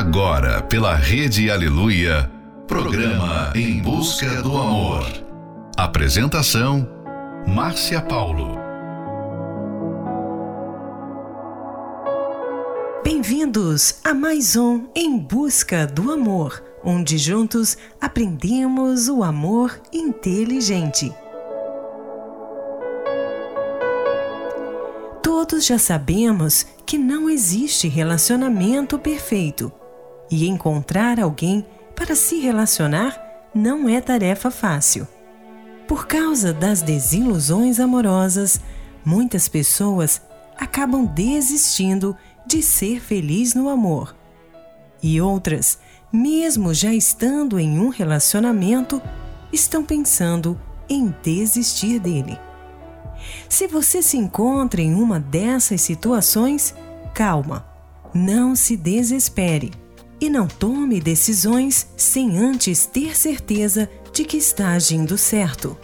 Agora, pela Rede Aleluia, programa Em Busca do Amor. Apresentação: Márcia Paulo. Bem-vindos a mais um Em Busca do Amor, onde juntos aprendemos o amor inteligente. Todos já sabemos que não existe relacionamento perfeito e encontrar alguém para se relacionar não é tarefa fácil. Por causa das desilusões amorosas, muitas pessoas acabam desistindo de ser feliz no amor. E outras, mesmo já estando em um relacionamento, estão pensando em desistir dele. Se você se encontra em uma dessas situações, calma, não se desespere e não tome decisões sem antes ter certeza de que está agindo certo.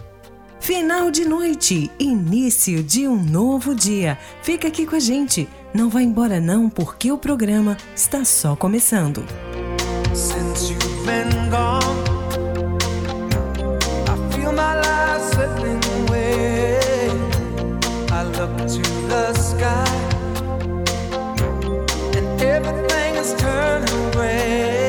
Final de noite, início de um novo dia. Fica aqui com a gente. Não vá embora não, porque o programa está só começando. Sky everything is turning gray.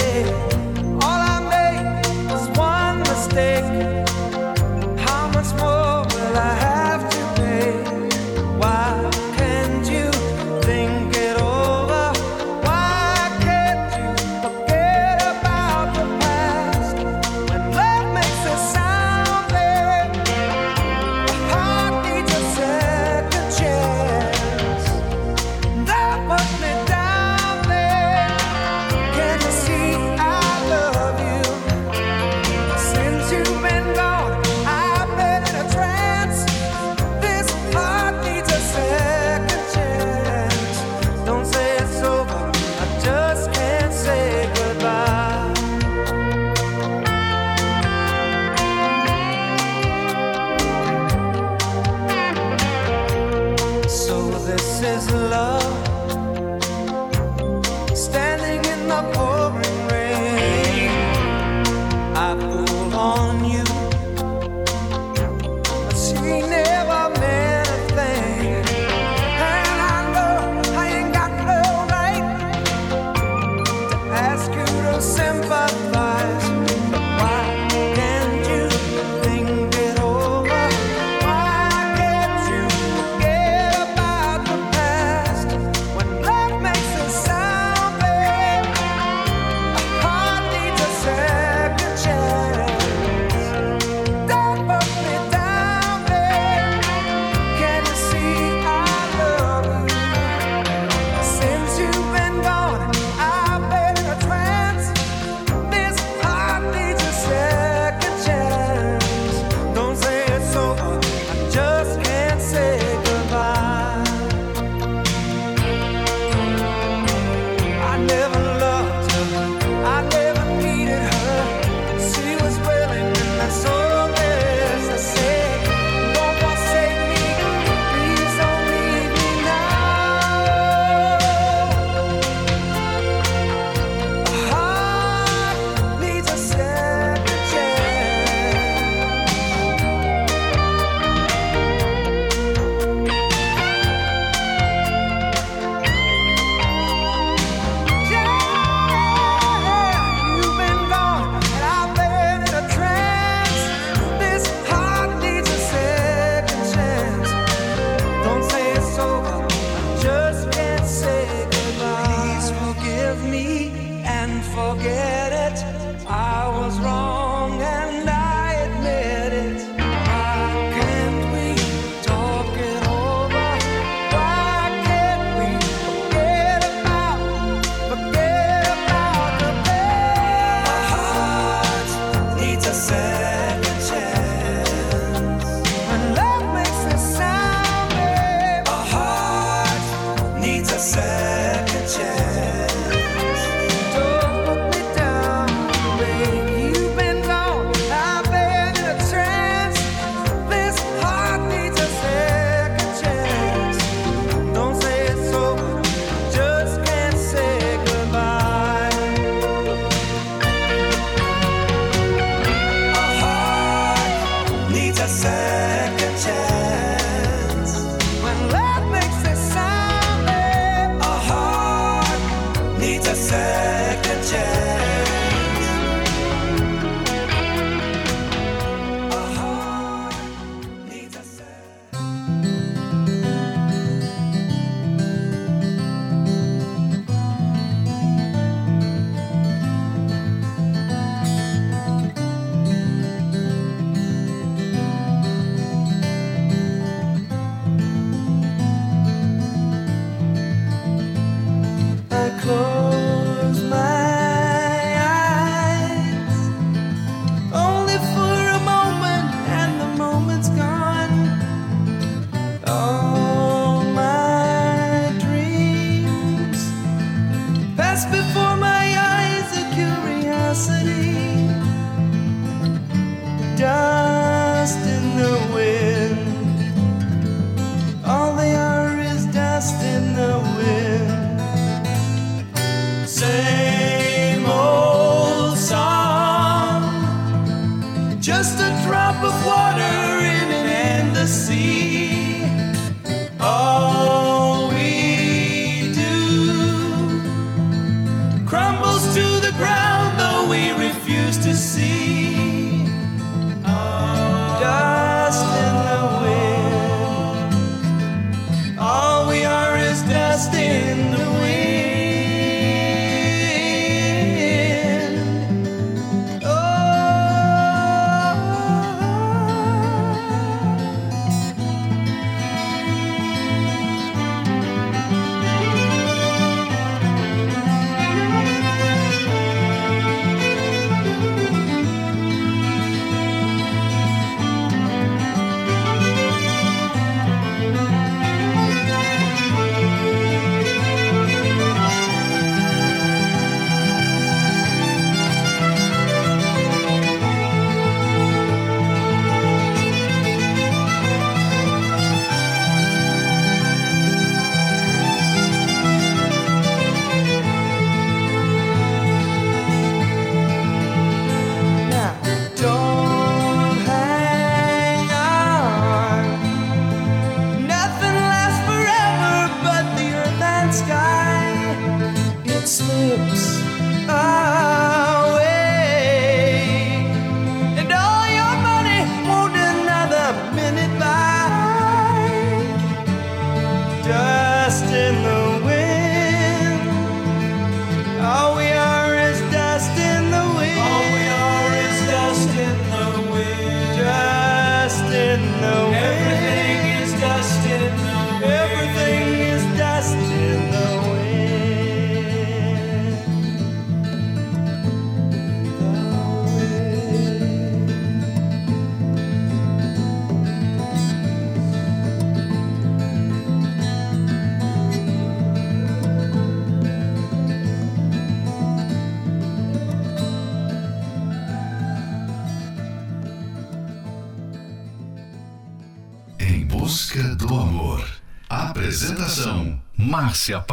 sia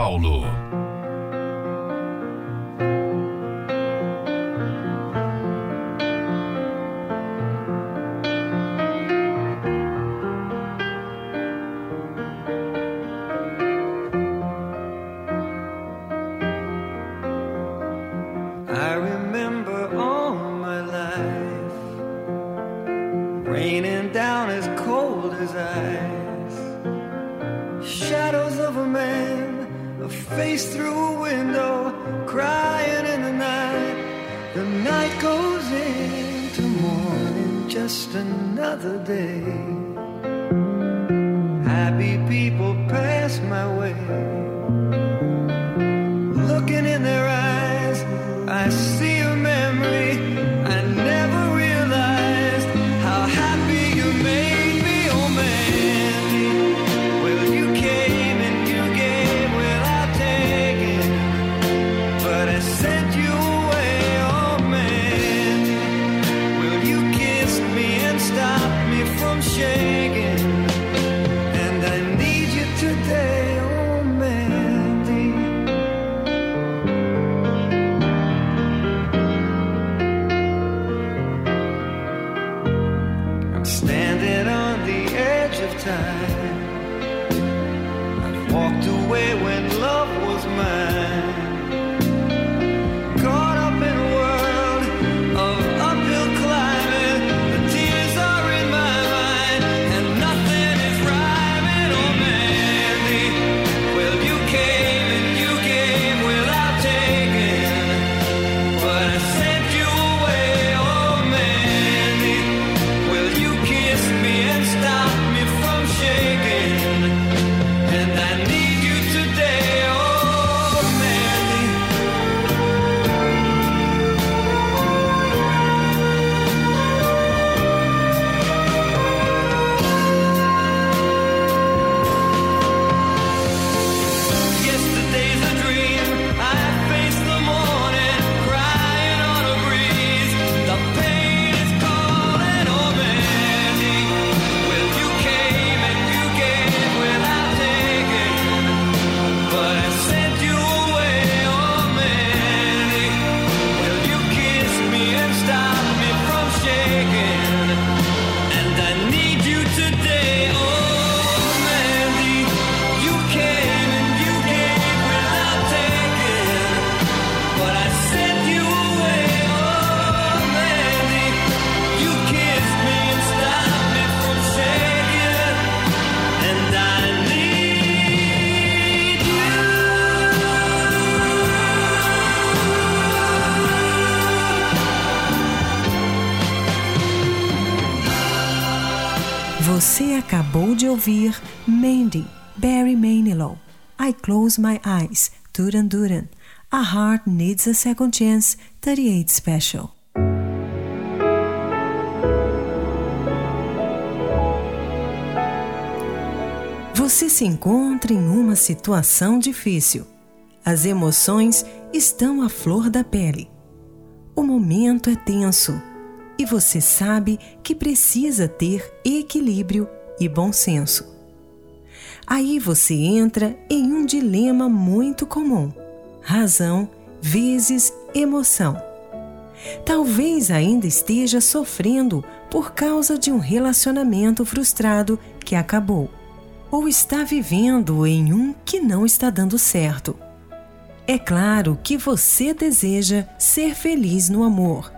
Márcia Paulo. share Close My Eyes, Duran Duran, A Heart Needs a Second Chance, 38 Special. Você se encontra em uma situação difícil. As emoções estão à flor da pele. O momento é tenso e você sabe que precisa ter equilíbrio e bom senso. Aí você entra em um dilema muito comum: razão vezes emoção. Talvez ainda esteja sofrendo por causa de um relacionamento frustrado que acabou, ou está vivendo em um que não está dando certo. É claro que você deseja ser feliz no amor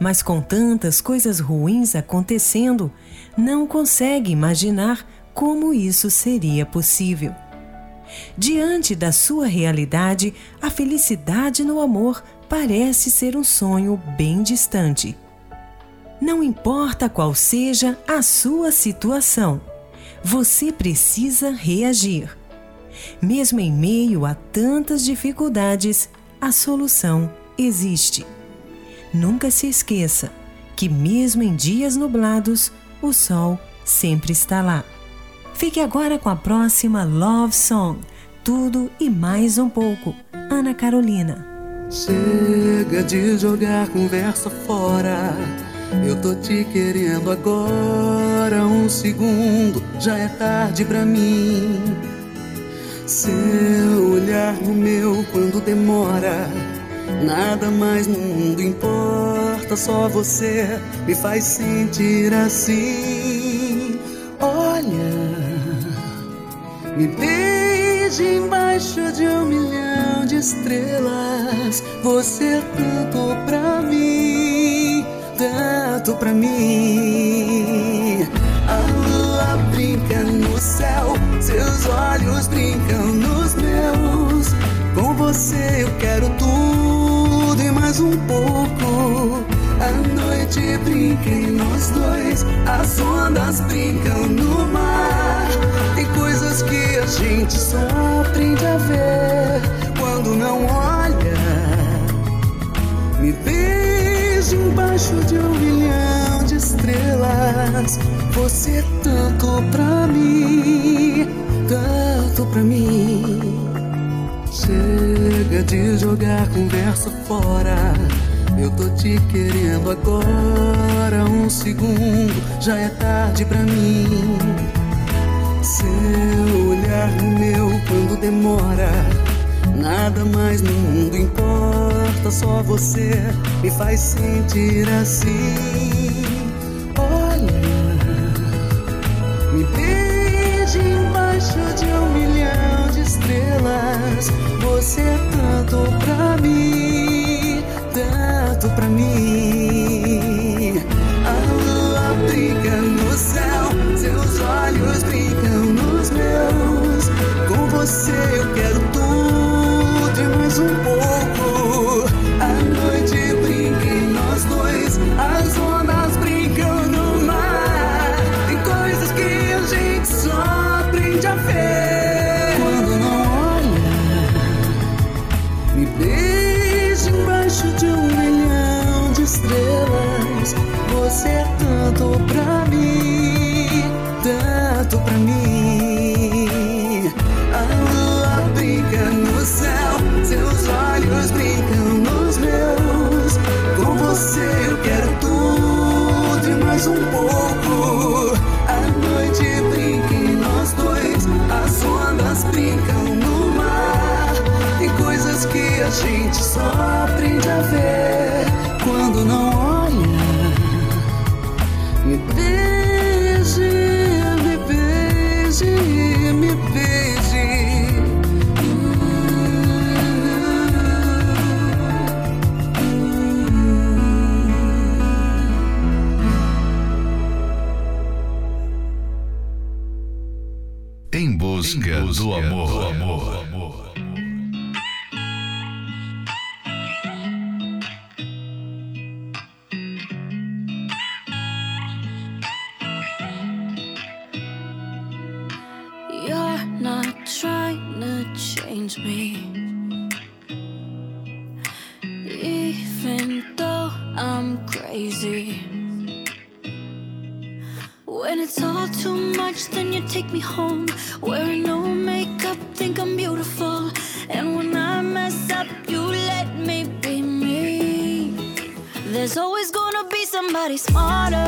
mas com tantas coisas ruins acontecendo, não consegue imaginar como isso seria possível. Diante da sua realidade, a felicidade no amor parece ser um sonho bem distante. Não importa qual seja a sua situação, você precisa reagir. Mesmo em meio a tantas dificuldades, a solução existe. Nunca se esqueça que, mesmo em dias nublados, o sol sempre está lá. Fique agora com a próxima Love Song. Tudo e mais um pouco. Ana Carolina. Chega de jogar conversa fora. Eu tô te querendo agora. Um segundo, já é tarde pra mim. Seu olhar no meu quando demora Nada mais no mundo importa, só você me faz sentir assim. Me beije embaixo de um milhão de estrelas. Você é tanto pra mim, tanto pra mim. A lua brinca no céu, seus olhos brincam nos meus. Com você eu quero tudo e mais um pouco. A noite brinca em nós dois, as ondas brincam no mar. Tem coisas que a gente só aprende a ver quando não olha. Me vejo embaixo de um milhão de estrelas. Você tanto pra mim, tanto pra mim. Chega de jogar conversa fora. Eu tô te querendo agora. Um segundo, já é tarde pra mim. Seu olhar no meu quando demora. Nada mais no mundo importa, só você me faz sentir assim. Olha, me beije embaixo de um milhão de estrelas você é tanto pra mim, aprende me. Even though I'm crazy. When it's all too much, then you take me home. Wearing no makeup, think I'm beautiful. And when I mess up, you let me be me. There's always gonna be somebody smarter.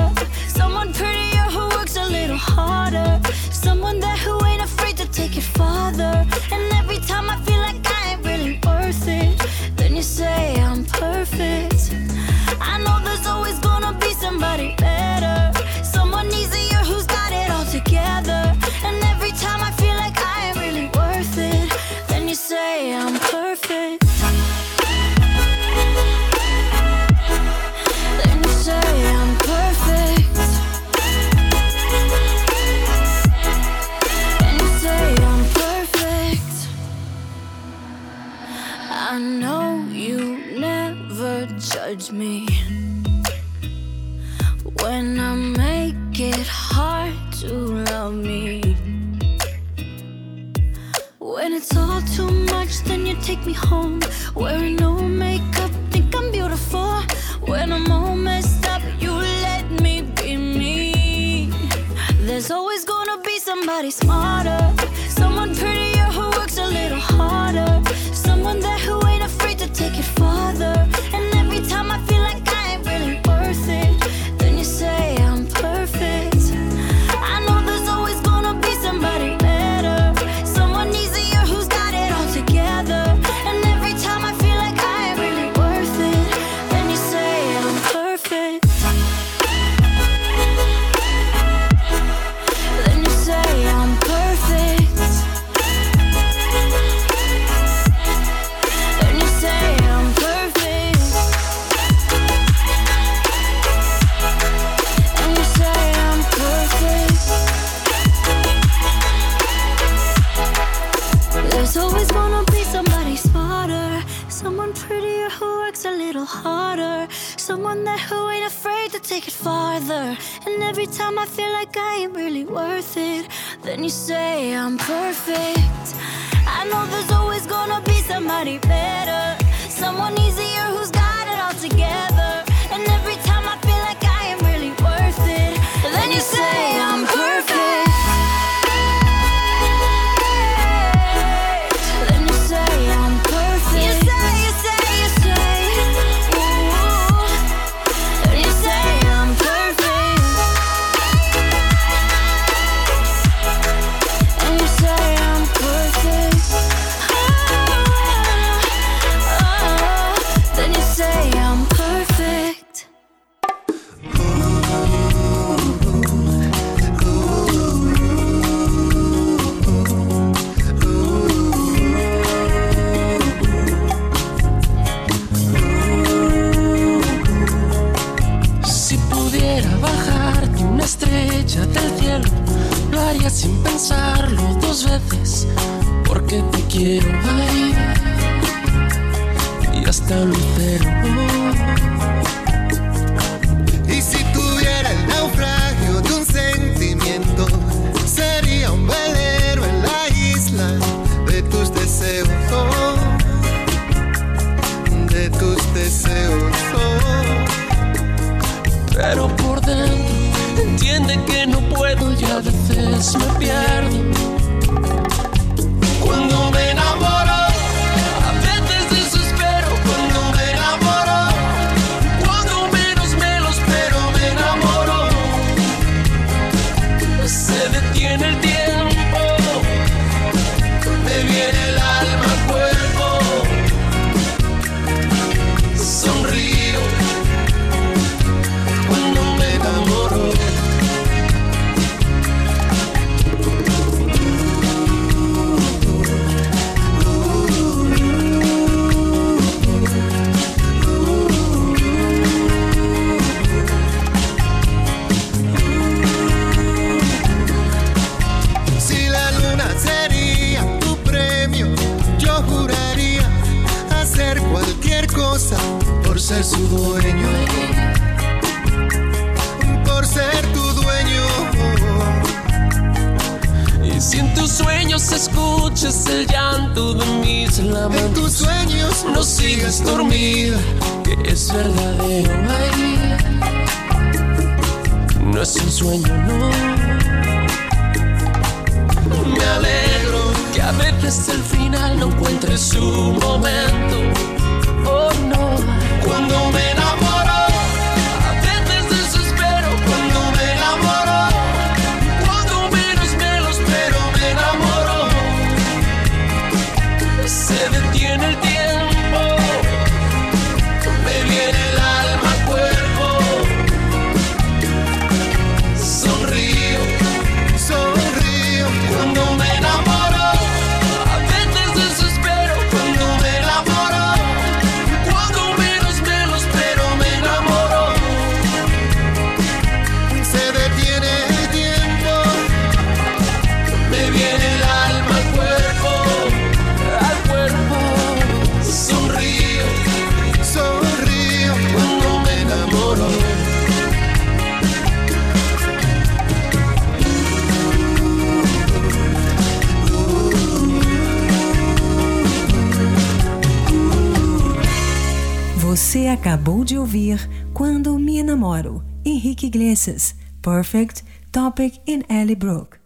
Iglesias, Perfect, Topic in Ellie Brooke.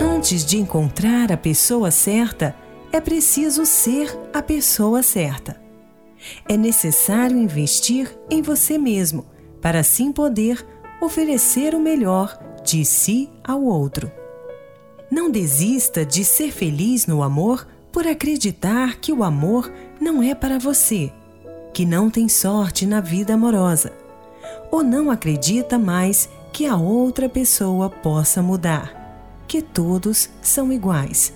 Antes de encontrar a pessoa certa, é preciso ser a pessoa certa. É necessário investir em você mesmo para assim poder oferecer o melhor de si ao outro. Não desista de ser feliz no amor por acreditar que o amor não é para você, que não tem sorte na vida amorosa, ou não acredita mais que a outra pessoa possa mudar, que todos são iguais.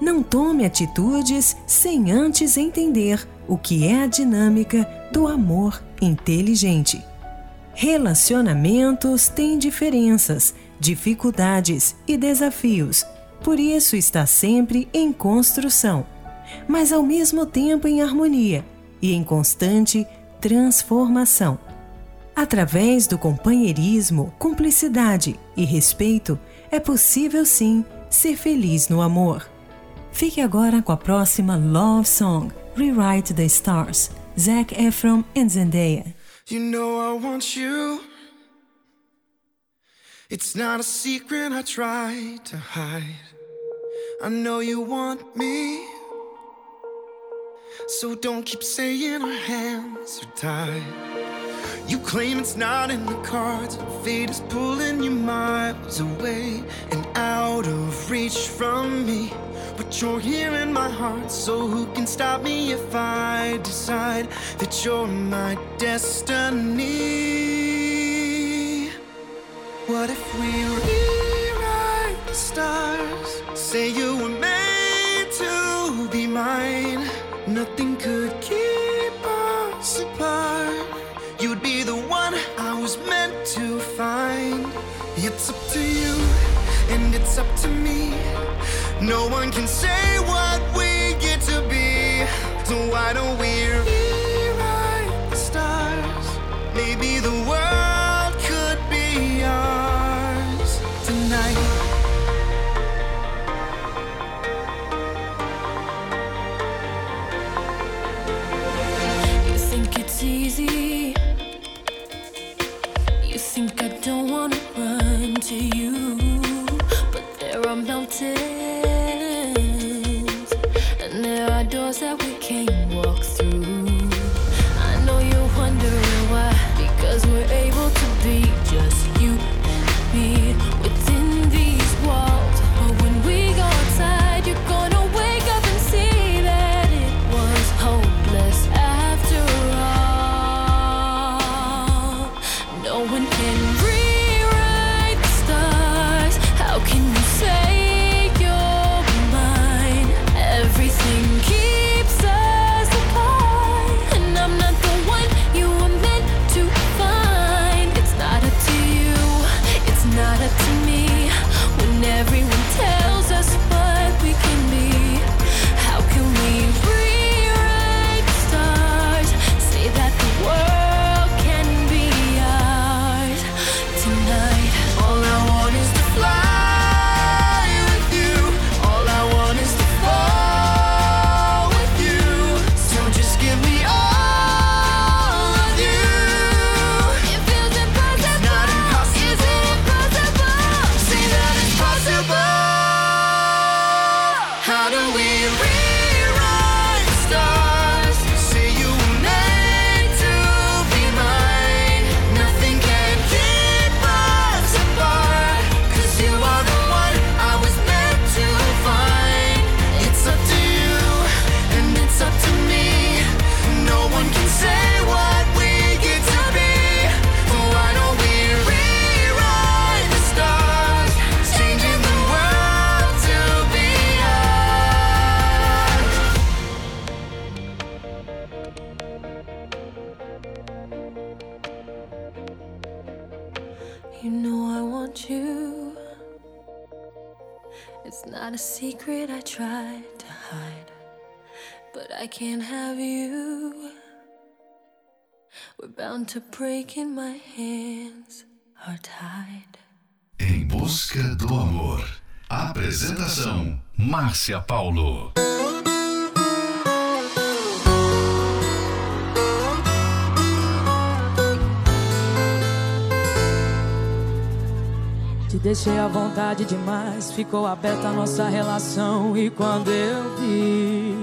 Não tome atitudes sem antes entender o que é a dinâmica do amor inteligente. Relacionamentos têm diferenças, dificuldades e desafios, por isso está sempre em construção, mas ao mesmo tempo em harmonia e em constante transformação. Através do companheirismo, cumplicidade e respeito, é possível sim ser feliz no amor. Fique agora com a próxima Love Song, Rewrite the Stars, Zac Efron e Zendaya. You know I want you. It's not a secret I try to hide. I know you want me. So don't keep saying our hands are tied. You claim it's not in the cards. Fate is pulling you miles away and out of reach from me. But you're here in my heart, so who can stop me if I decide that you're my destiny? What if we rewrite the stars? Say you were made to be mine. Nothing could keep us apart. You'd be the one I was meant to find. It's up to you, and it's up to me. No one can say what we get to be. So why don't we in my hands are tied. Em busca do amor. Apresentação: Márcia Paulo. Te deixei à vontade demais, ficou aberta a nossa relação. E quando eu vi,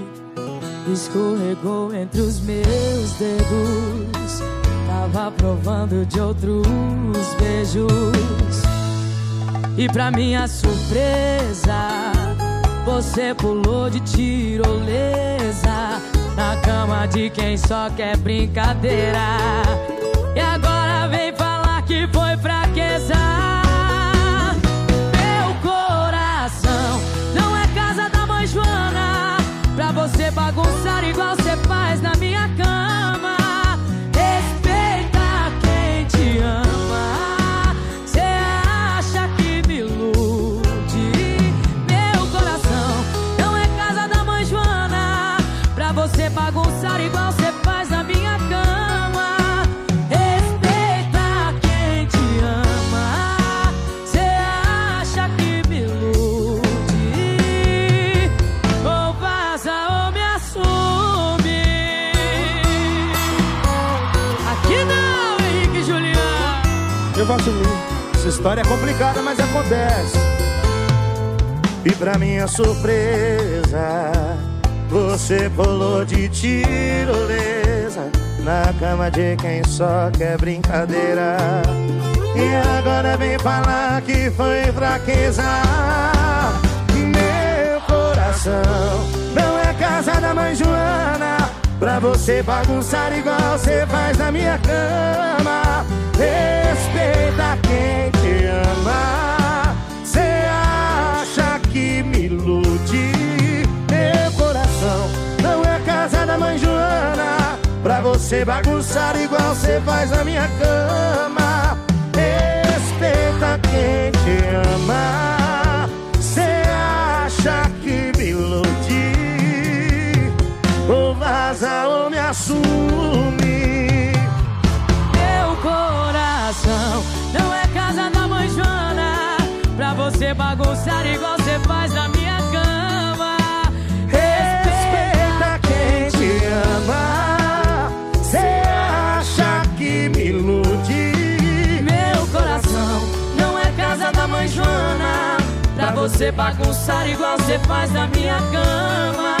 escorregou entre os meus dedos. Tava provando de outros beijos. E pra minha surpresa, você pulou de tirolesa na cama de quem só quer brincadeira. E agora vem falar que foi fraqueza. você bagunçar igual você Essa história é complicada, mas acontece. E pra minha surpresa, você pulou de tirolesa na cama de quem só quer brincadeira. E agora vem falar que foi fraqueza. Meu coração não é casa da mãe Joana. Pra você bagunçar igual você faz na minha cama. Respeita quem te ama. Cê acha que me ilude? Meu coração não é casa da mãe Joana. Pra você bagunçar igual você faz na minha cama. Respeita quem te ama. Cê acha que me ilude? Ou vaza ou me assume. Você bagunçar igual você faz na minha cama Respeita quem te ama. Cê acha que me ilude? Meu coração não é casa da mãe Joana Pra você bagunçar igual você faz na minha cama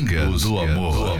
Em busca, do amor.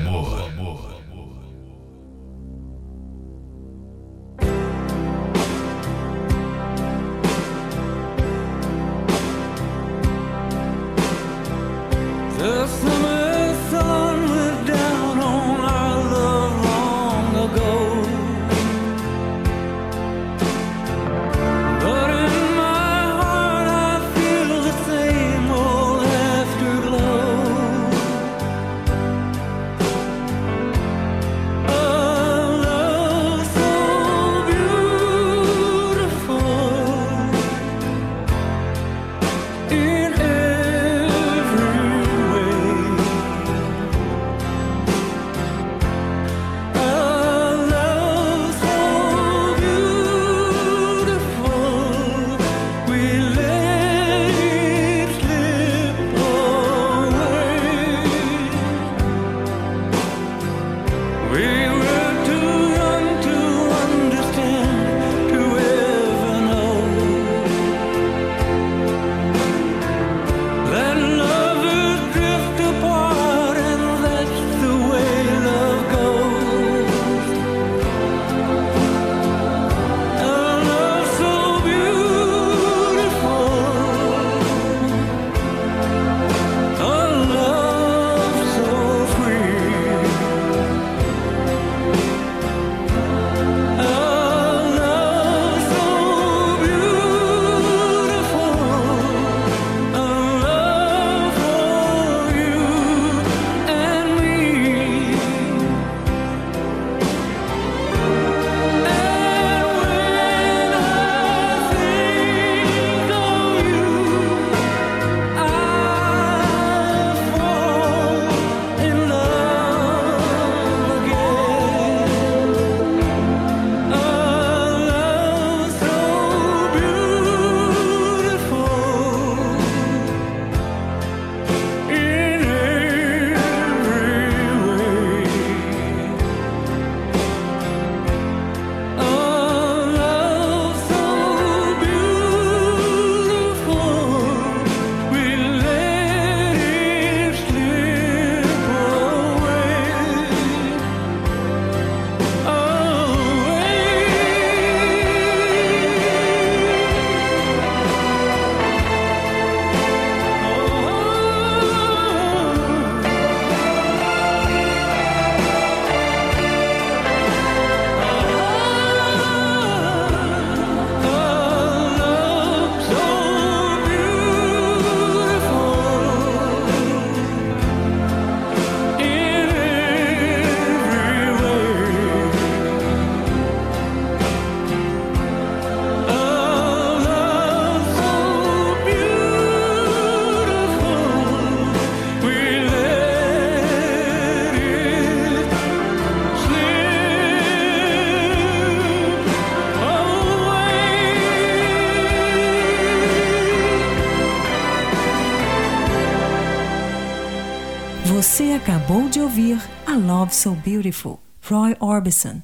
So Beautiful, Roy Orbison.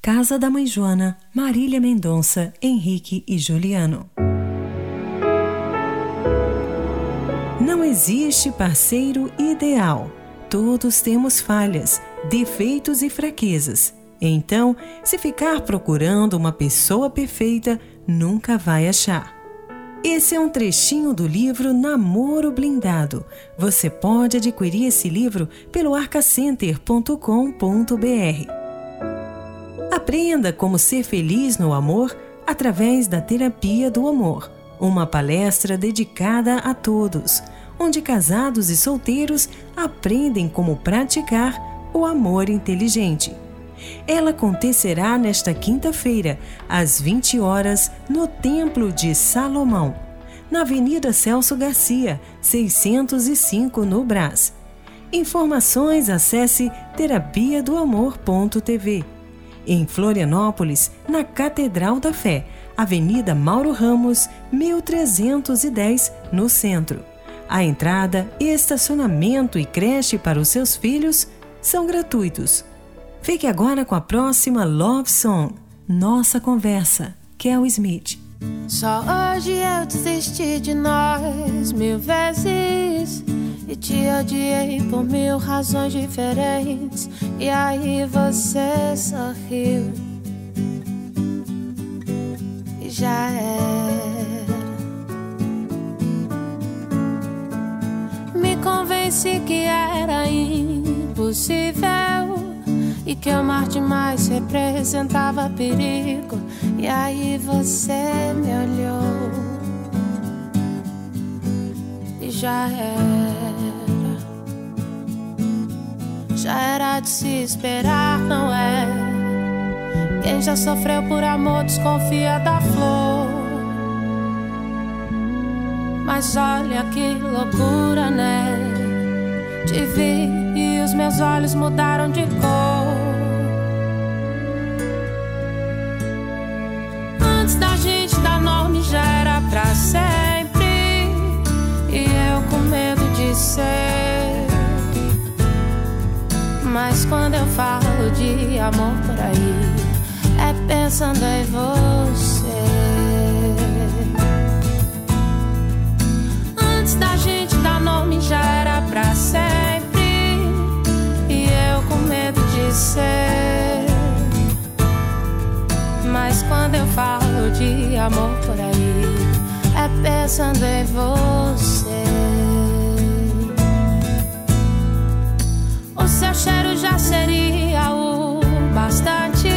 Casa da Mãe Joana, Marília Mendonça, Henrique e Juliano. Não existe parceiro ideal. Todos temos falhas, defeitos e fraquezas. Então, se ficar procurando uma pessoa perfeita, nunca vai achar. Esse é um trechinho do livro Namoro Blindado. Você pode adquirir esse livro pelo arcacenter.com.br. Aprenda como ser feliz no amor através da Terapia do Amor, uma palestra dedicada a todos, onde casados e solteiros aprendem como praticar o amor inteligente. Ela acontecerá nesta quinta-feira, às 20 horas, no Templo de Salomão, na Avenida Celso Garcia, 605, no Brás. Informações acesse terapia do amor.tv. Em Florianópolis, na Catedral da Fé, Avenida Mauro Ramos, 1310, no centro. A entrada, estacionamento e creche para os seus filhos são gratuitos. Fique agora com a próxima Love Song, Nossa Conversa, Kel Smith. Só hoje eu desisti de nós mil vezes e te odiei por mil razões diferentes. E aí você sorriu e já era. Me convenci que era impossível e que amar demais representava perigo. E aí você me olhou e já era, já era de se esperar, não é? Quem já sofreu por amor desconfia da flor. Mas olha que loucura, né? Te vi e os meus olhos mudaram de cor. Já era pra sempre. E eu com medo de ser. Mas quando eu falo de amor por aí, é pensando em você. Amor por aí, é pensando em você. O seu cheiro já seria o bastante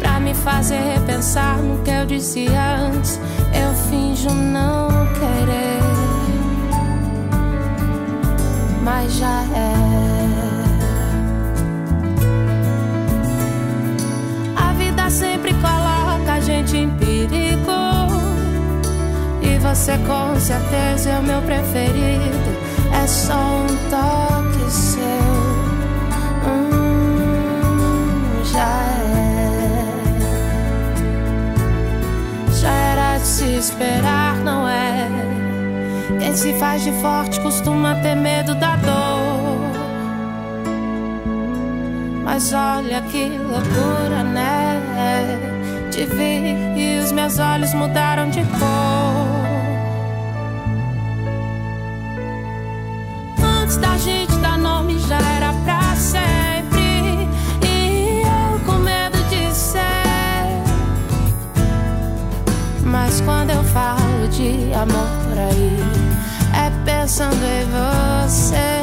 pra me fazer pensar no que eu disse antes. Eu finjo não querer, mas já é. Você com certeza é o meu preferido. É só um toque seu. Hum, já é. Já era de se esperar, não é? Quem se faz de forte costuma ter medo da dor. Mas olha que loucura, né? Te vi e os meus olhos mudaram de cor. Antes da gente dar nome já era pra sempre. E eu com medo de ser. Mas quando eu falo de amor por aí, é pensando em você.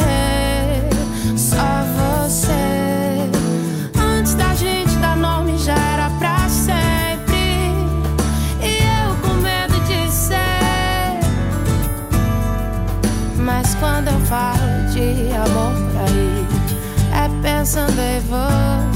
É pensando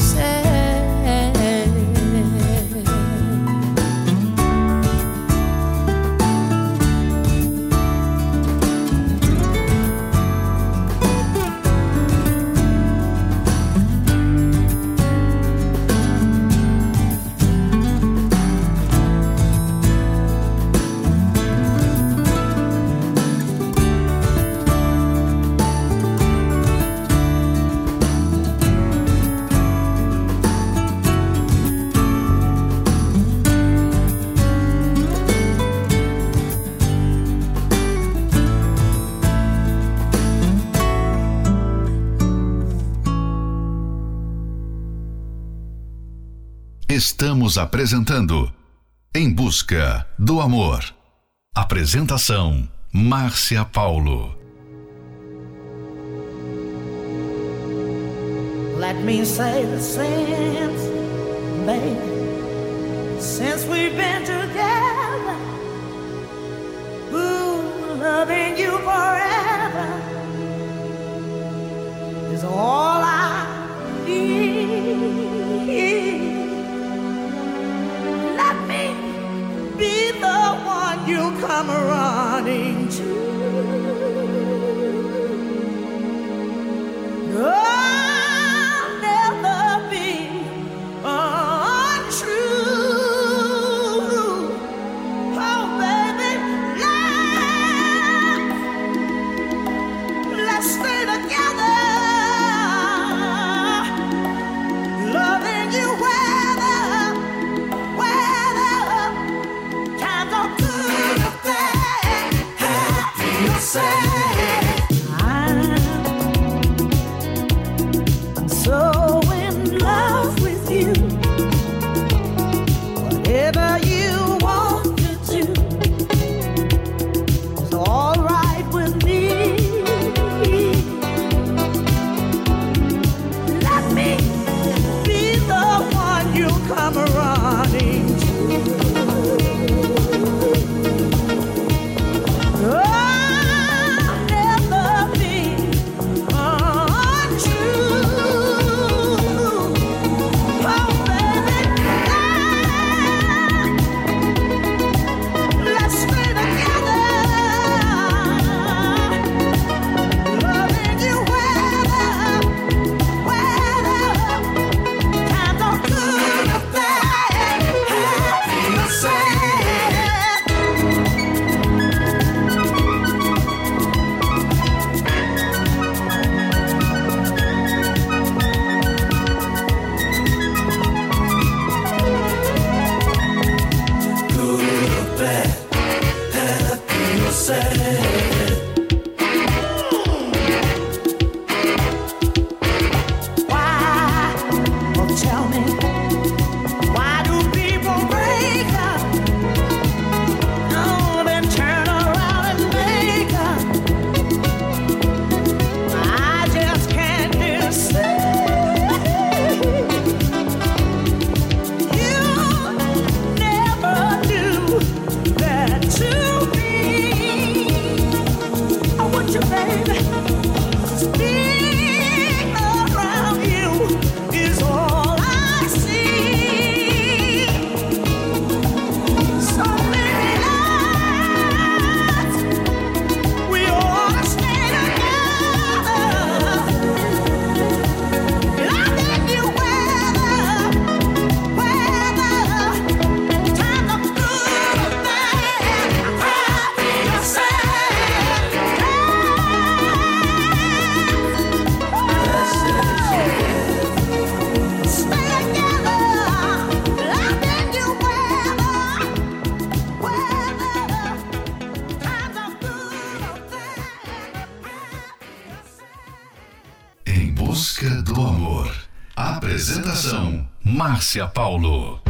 Estamos apresentando Em Busca do Amor. Apresentação: Márcia Paulo. Let me say the same, baby. Since we've been together, ooh, loving you forever is all I need. you come running to. Márcia Paulo.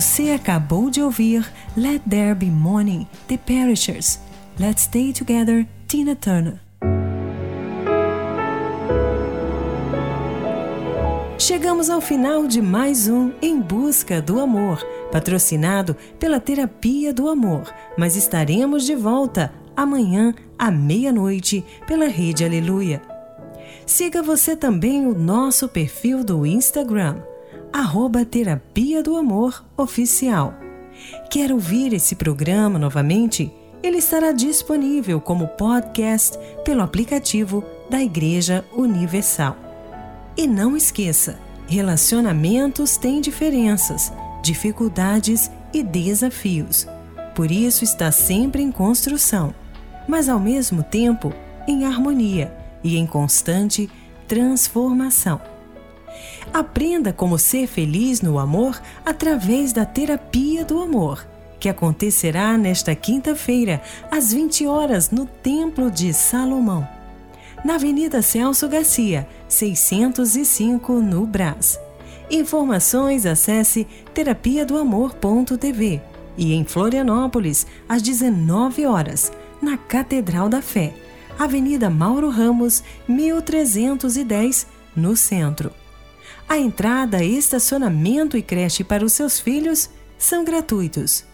Você acabou de ouvir Let There Be Morning, The Perishers. Let's Stay Together, Tina Turner. Chegamos ao final de mais um Em Busca do Amor, patrocinado pela Terapia do Amor, mas estaremos de volta amanhã à meia-noite pela Rede Aleluia. Siga você também o nosso perfil do Instagram, arroba Terapia do Amor Oficial. Quer ouvir esse programa novamente? Ele estará disponível como podcast pelo aplicativo da Igreja Universal. E não esqueça, relacionamentos têm diferenças, dificuldades e desafios. Por isso está sempre em construção, mas ao mesmo tempo em harmonia e em constante transformação. Aprenda como ser feliz no amor através da terapia do amor, que acontecerá nesta quinta-feira, às 20 horas, no Templo de Salomão, na Avenida Celso Garcia, 605, no Brás. Informações acesse terapia do amor.tv e em Florianópolis, às 19 horas, na Catedral da Fé, Avenida Mauro Ramos, 1310, no centro. A entrada, estacionamento e creche para os seus filhos são gratuitos.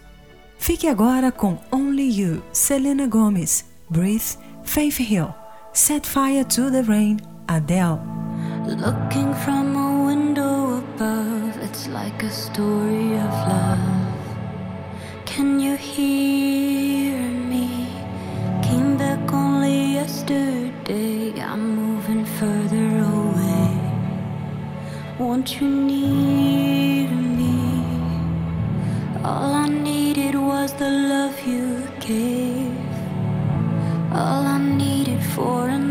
Fique agora com Only You, Selena Gomez, Breathe, Faith Hill, Set Fire to the Rain, Adele. Looking from a window above, it's like a story of love. Can you hear me? Came back only yesterday. I'm Won't you need me? All I needed was the love you gave. All I needed for another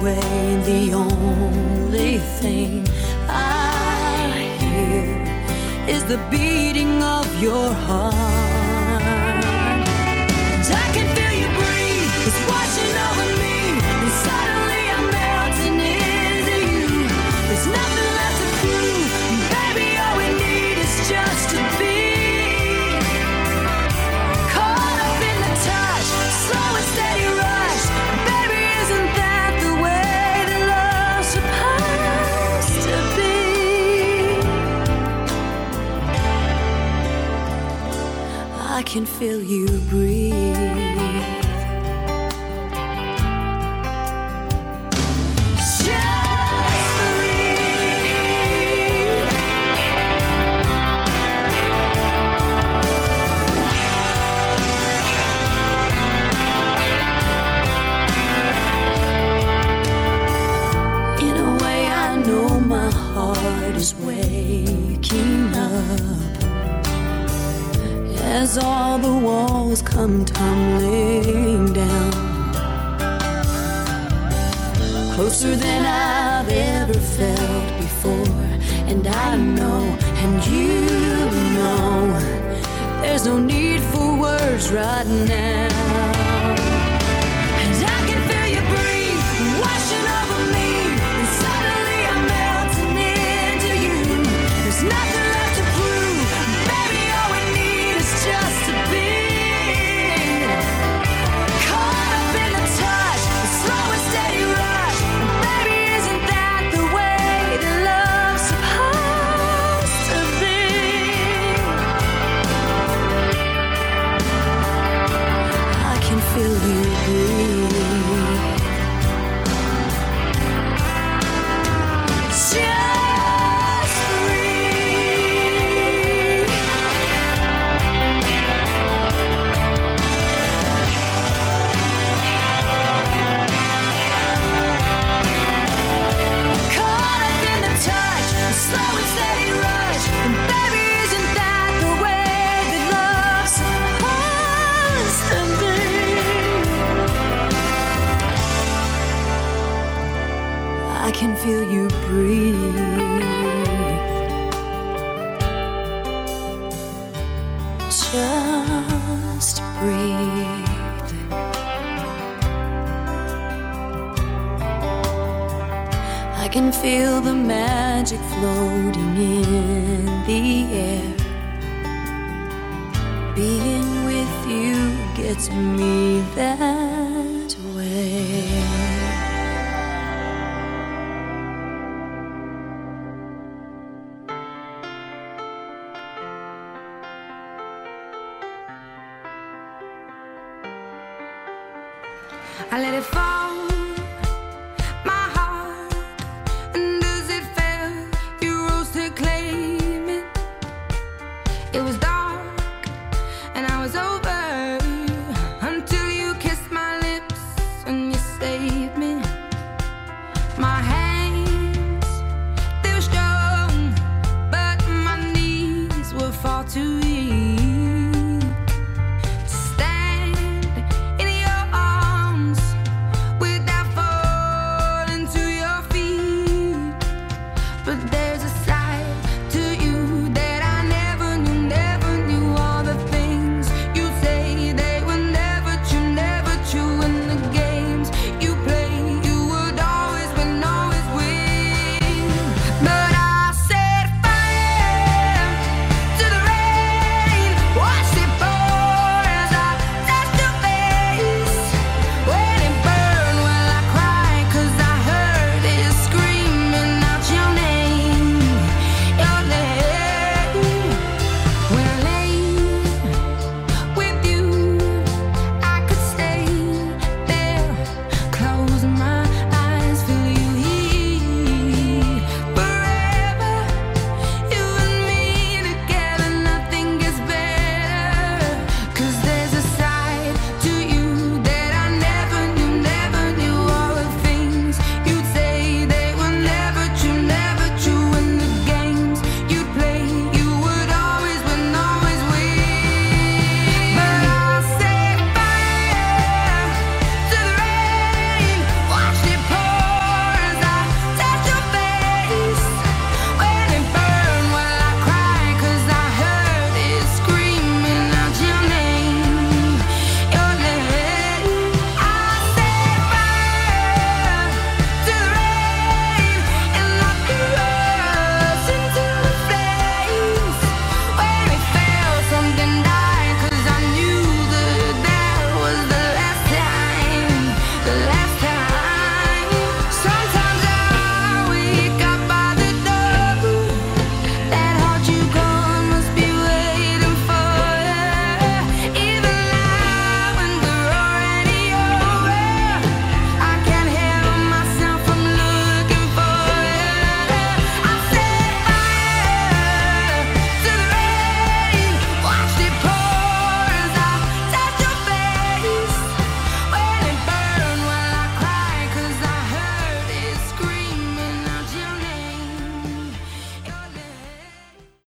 away. The only thing I hear is the beat. can feel you breathe.